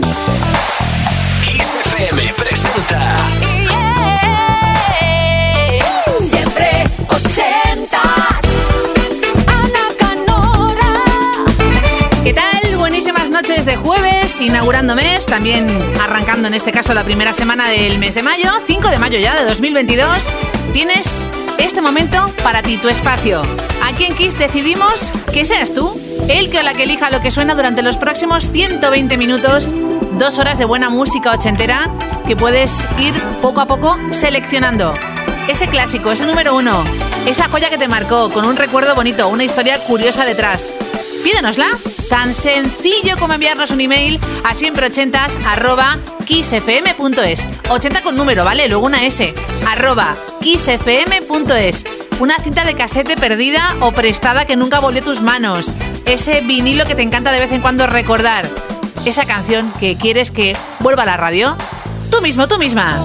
Kiss FM presenta. Siempre ochentas. Ana Canora. ¿Qué tal? Buenísimas noches de jueves, inaugurando mes, también arrancando en este caso la primera semana del mes de mayo, 5 de mayo ya de 2022. Tienes este momento para ti, tu espacio. Aquí en Kiss decidimos que seas tú, el que o la que elija lo que suena durante los próximos 120 minutos, dos horas de buena música ochentera que puedes ir poco a poco seleccionando. Ese clásico, ese número uno, esa joya que te marcó, con un recuerdo bonito, una historia curiosa detrás. Pídenosla. Tan sencillo como enviarnos un email a siempreochentas arroba kissfm.es. 80 con número, ¿vale? Luego una S. Arroba. Una cinta de casete perdida o prestada que nunca volvió a tus manos. Ese vinilo que te encanta de vez en cuando recordar. Esa canción que quieres que vuelva a la radio. Tú mismo, tú misma.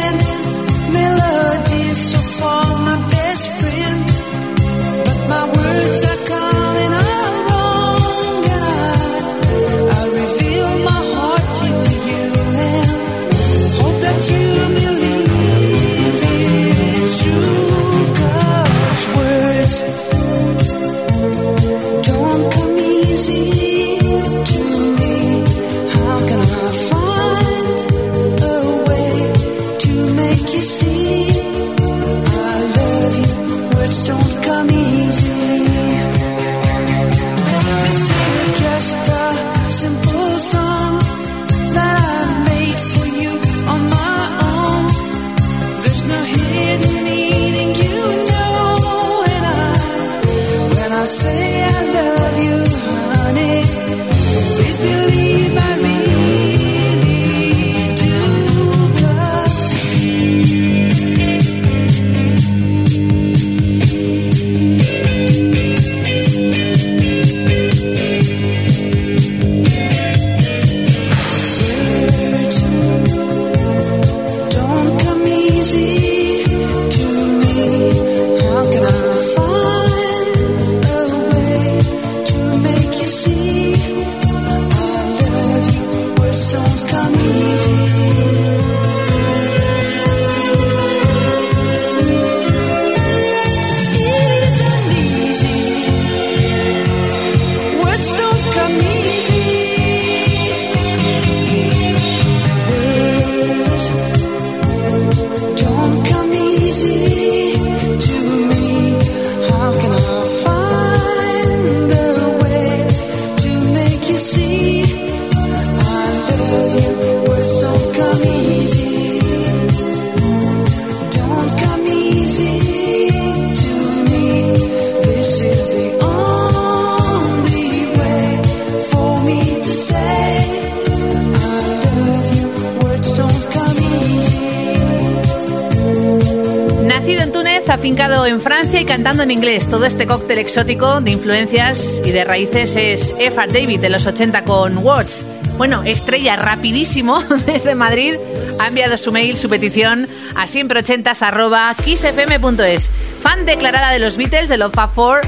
cantando en inglés. Todo este cóctel exótico de influencias y de raíces es Effa David de los 80 con Words. Bueno, estrella rapidísimo desde Madrid ha enviado su mail, su petición a siempreochentas arroba kissfm.es. Fan declarada de los Beatles, de los Fab Four,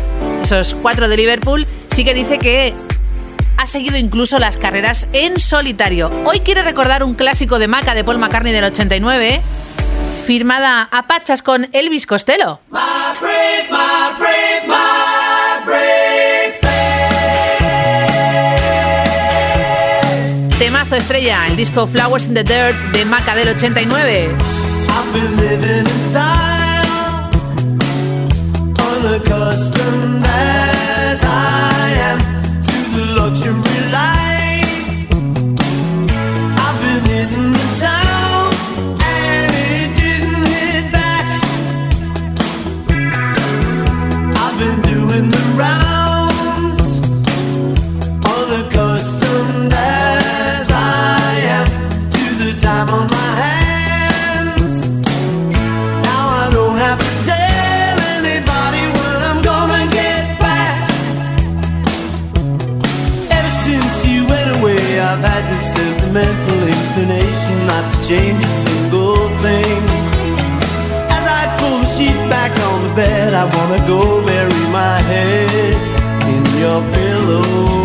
esos cuatro de Liverpool, sí que dice que ha seguido incluso las carreras en solitario. Hoy quiere recordar un clásico de Maca de Paul McCartney del 89, firmada a pachas con Elvis Costello. Temazo estrella, el disco Flowers in the Dirt de Maca del 89. I've been change a single thing. As I pull the sheet back on the bed, I wanna go bury my head in your pillow.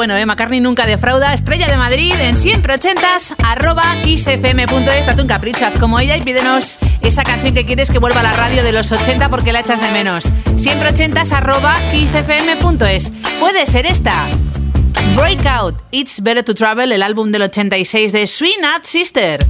bueno, ¿eh? McCartney nunca defrauda. Estrella de Madrid en siempre ochentas, arroba xfm.es. Date un capricho, como ella y pídenos esa canción que quieres que vuelva a la radio de los 80 porque la echas de menos. Siempre ochentas, arroba xfm.es. Puede ser esta. Breakout, It's Better to Travel, el álbum del 86 de Sweet Not Sister.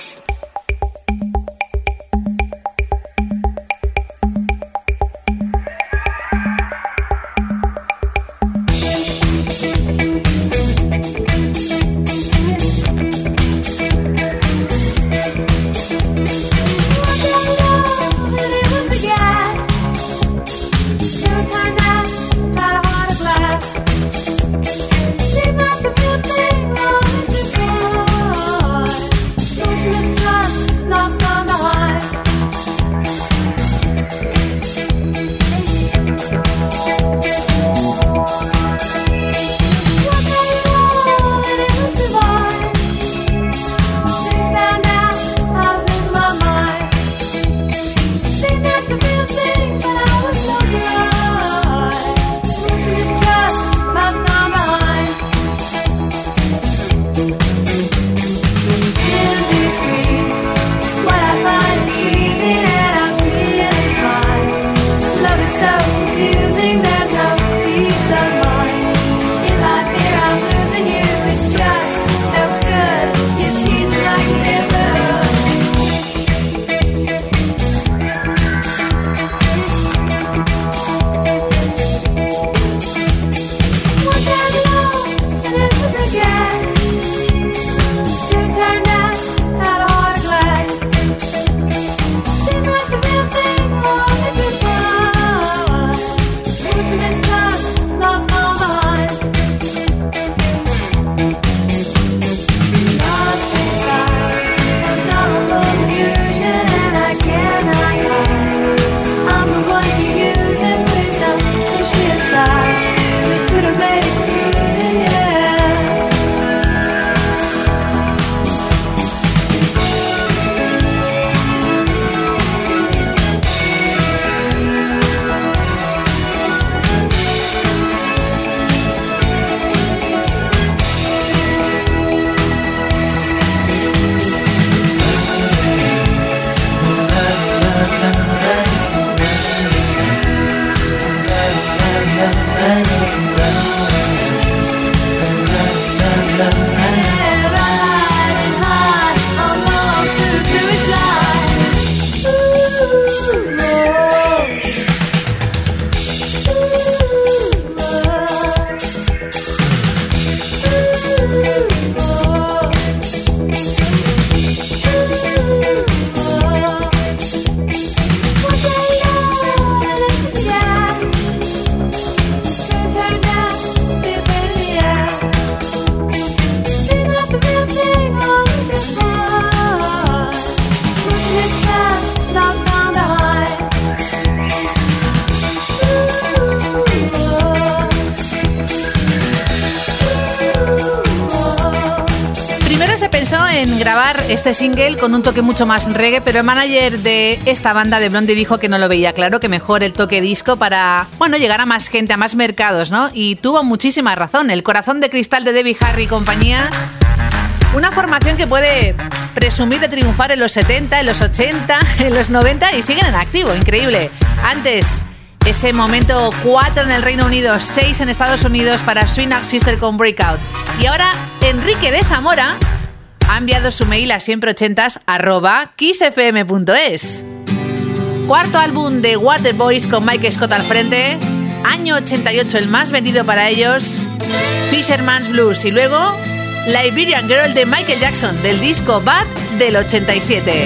Primero se pensó en grabar este single con un toque mucho más reggae, pero el manager de esta banda de Blondie dijo que no lo veía claro, que mejor el toque disco para, bueno, llegar a más gente, a más mercados, ¿no? Y tuvo muchísima razón. El corazón de cristal de Debbie Harry y compañía, una formación que puede presumir de triunfar en los 70, en los 80, en los 90 y siguen en activo, increíble. Antes, ese momento 4 en el Reino Unido, 6 en Estados Unidos para Swing Up Sister con Breakout. Y ahora Enrique de Zamora ha enviado su mail a siempre arroba kissfm.es. Cuarto álbum de Waterboys con Mike Scott al frente. Año 88, el más vendido para ellos. Fisherman's Blues. Y luego Liberian Girl de Michael Jackson del disco Bad del 87.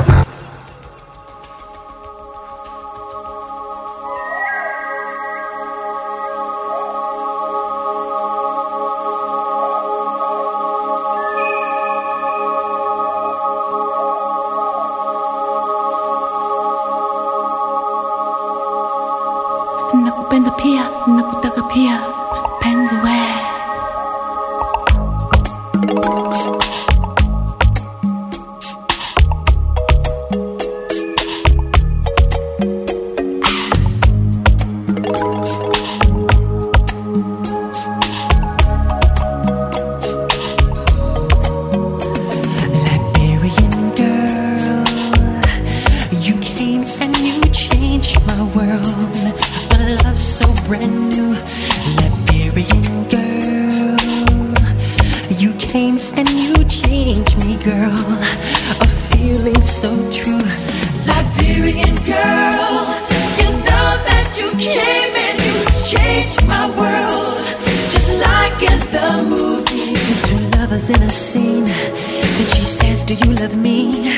lovers in a scene. Then she says, Do you love me?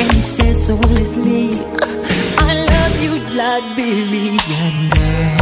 And he says so endlessly, I love you like baby and girl.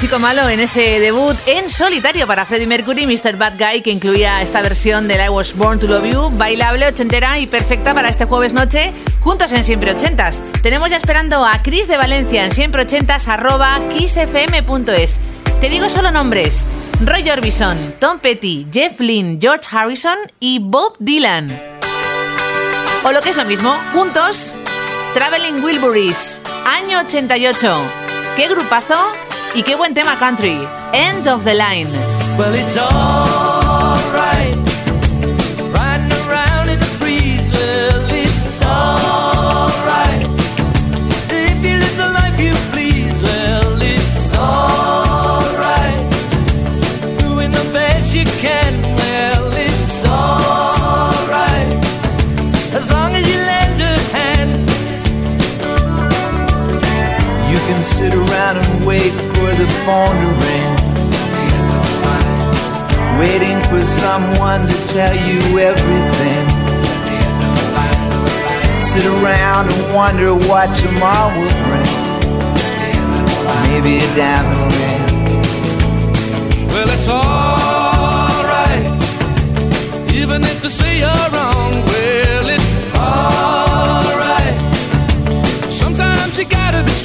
chico malo en ese debut en solitario para Freddie Mercury, Mr. Bad Guy, que incluía esta versión del I Was Born to Love You, bailable, ochentera y perfecta para este jueves noche, juntos en Siempre Ochentas. Tenemos ya esperando a Chris de Valencia en siempreochentas arroba kissfm.es. Te digo solo nombres. Roy Orbison, Tom Petty, Jeff Lynne, George Harrison y Bob Dylan. O lo que es lo mismo, juntos, Traveling Wilburys, año 88. ¿Qué grupazo? Y qué buen tema country. End of the line. Well, it's all wandering, waiting for someone to tell you everything. Sit around and wonder what tomorrow will bring. Maybe a diamond ring. Well, it's alright, even if they say you're wrong. Well, it's alright. Sometimes you gotta be.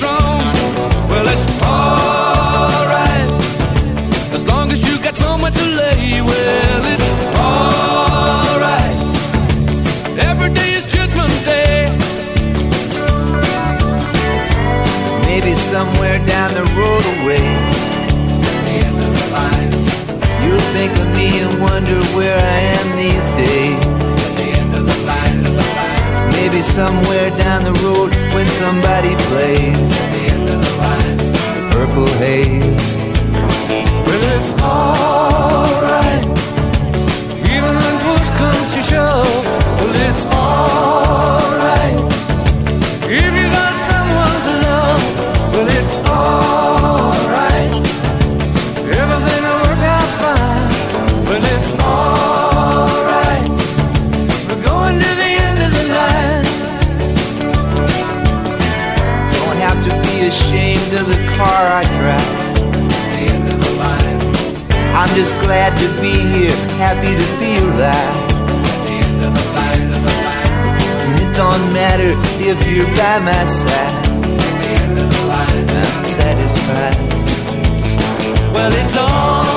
somewhere down the road away. The end of the. You think of me and wonder where I am these days. End of the line, the. Maybe somewhere down the road when somebody plays. The. Purple haze. Well, it's all. I'm just glad to be here, happy to feel that. Don't matter if you're by my side. I'm satisfied. Well, it's alright,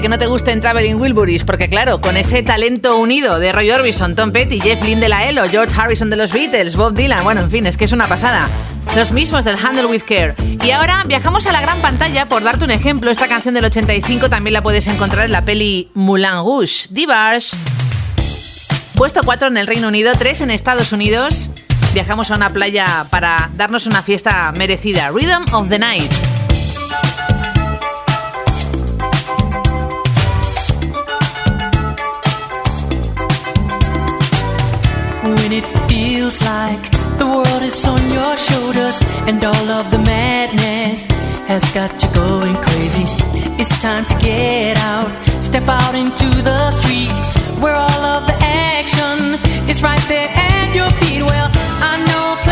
que no te gusten Traveling Wilburys, porque claro, con ese talento unido de Roy Orbison, Tom Petty, Jeff Lynne de la ELO, George Harrison de los Beatles, Bob Dylan, bueno, en fin, es que es una pasada. Los mismos del Handle with Care. Y ahora viajamos a la gran pantalla, por darte un ejemplo, esta canción del 85 también la puedes encontrar en la peli Moulin Rouge, Divars. Puesto 4 en el Reino Unido, 3 en Estados Unidos. Viajamos a una playa para darnos una fiesta merecida. Rhythm of the Night. Feels like the world is on your shoulders and all of the madness has got you going crazy. It's time to get out, step out into the street where all of the action is right there at your feet. Well, I know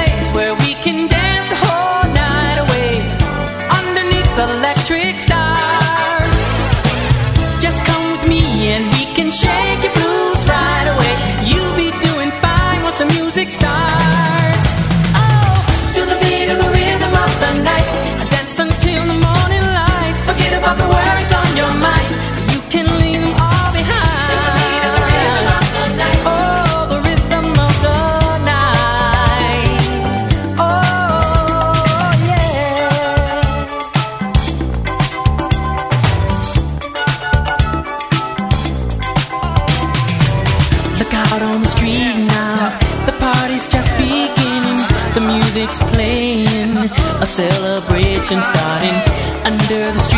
celebration starting. Under the street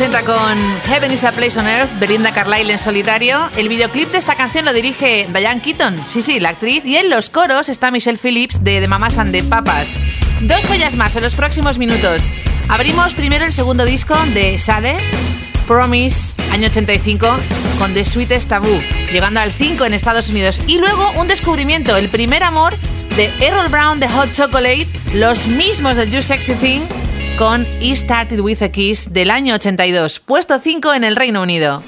80 con Heaven is a Place on Earth de Linda Carlisle en solitario. El videoclip de esta canción lo dirige Diane Keaton, sí, sí, la actriz, y en los coros está Michelle Phillips de The Mamas and the Papas. Dos joyas más en los próximos minutos. Abrimos primero el segundo disco de Sade, Promise, año 85, con The Sweetest Taboo, llegando al 5 en Estados Unidos. Y luego un descubrimiento, el primer amor de Errol Brown de Hot Chocolate, los mismos del You Sexy Thing con He Started With a Kiss del año 82, puesto 5 en el Reino Unido.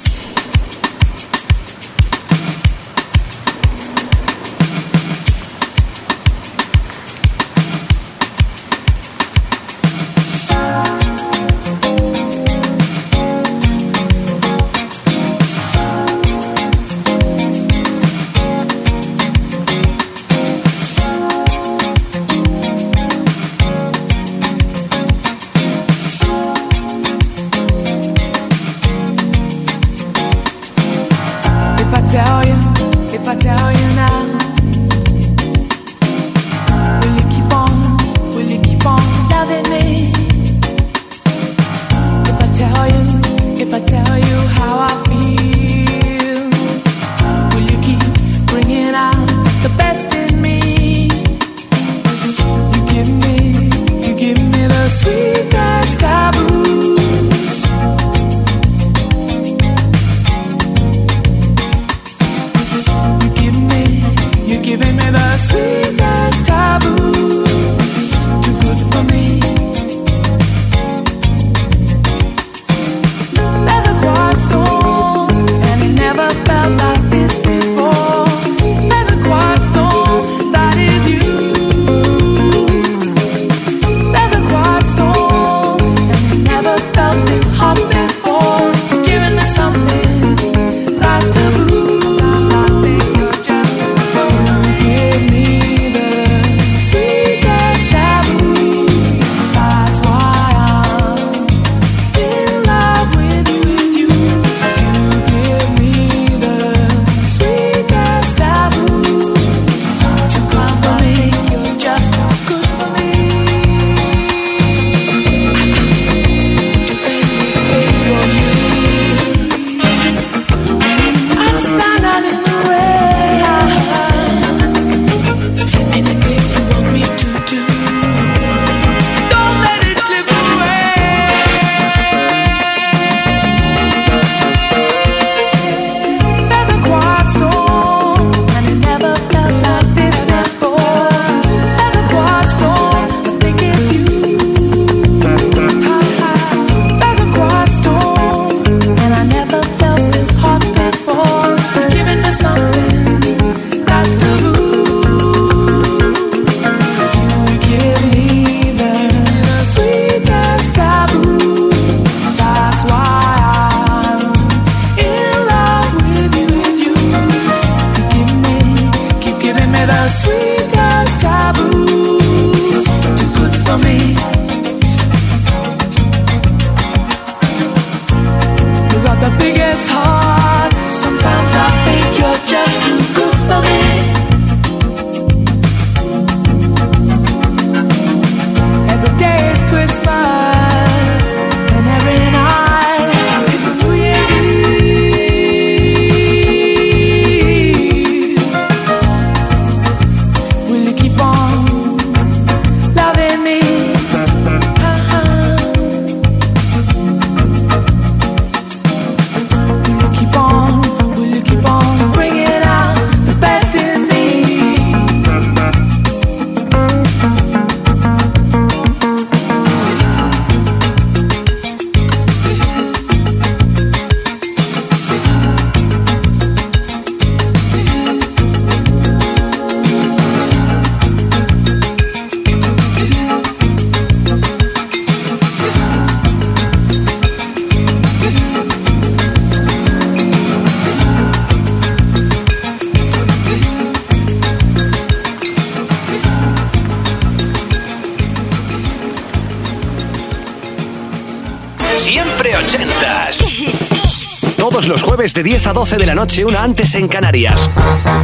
todos los jueves de 10 a 12 de la noche, una antes en Canarias,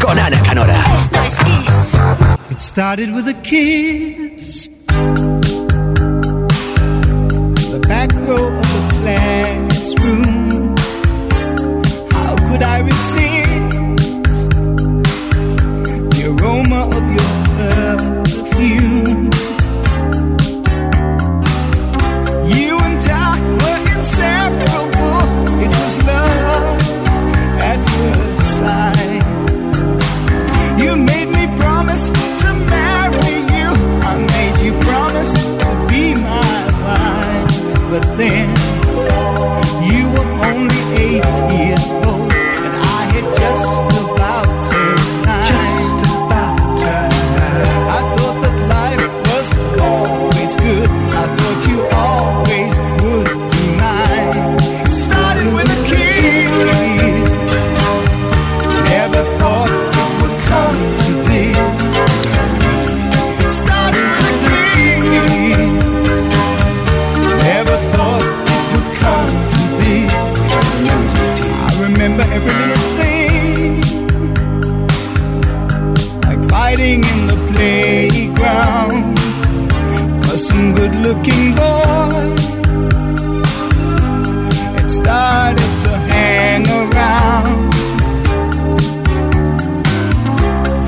con Ana Canora. Esto es Kiss. It started with a kiss. dancing in the playground. Cause some good looking boy had started to hang around.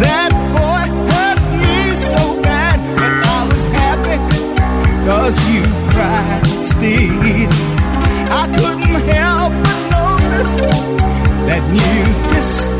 That boy hurt me so bad, but I was happy cause you cried still. I couldn't help but notice that new distance.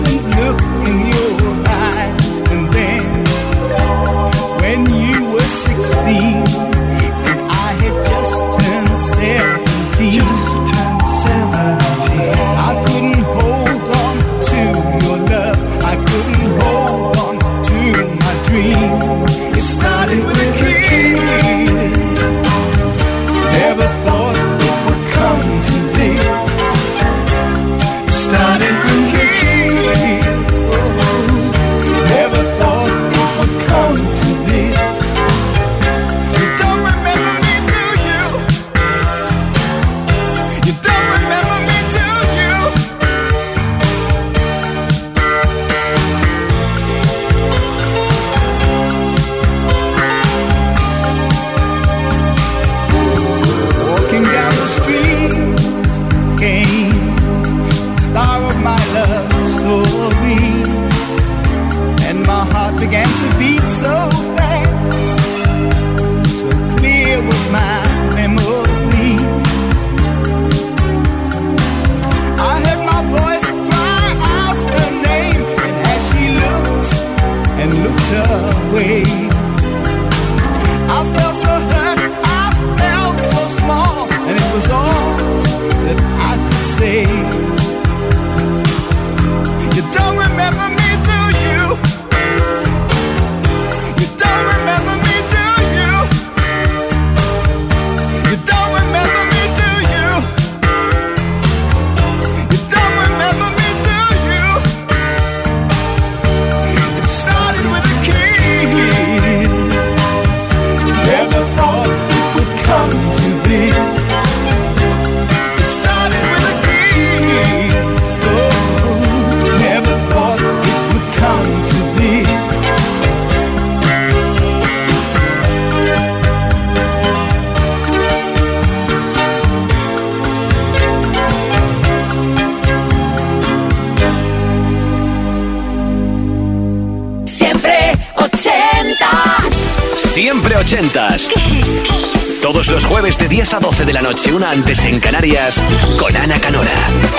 una antes en Canarias con Ana Canora.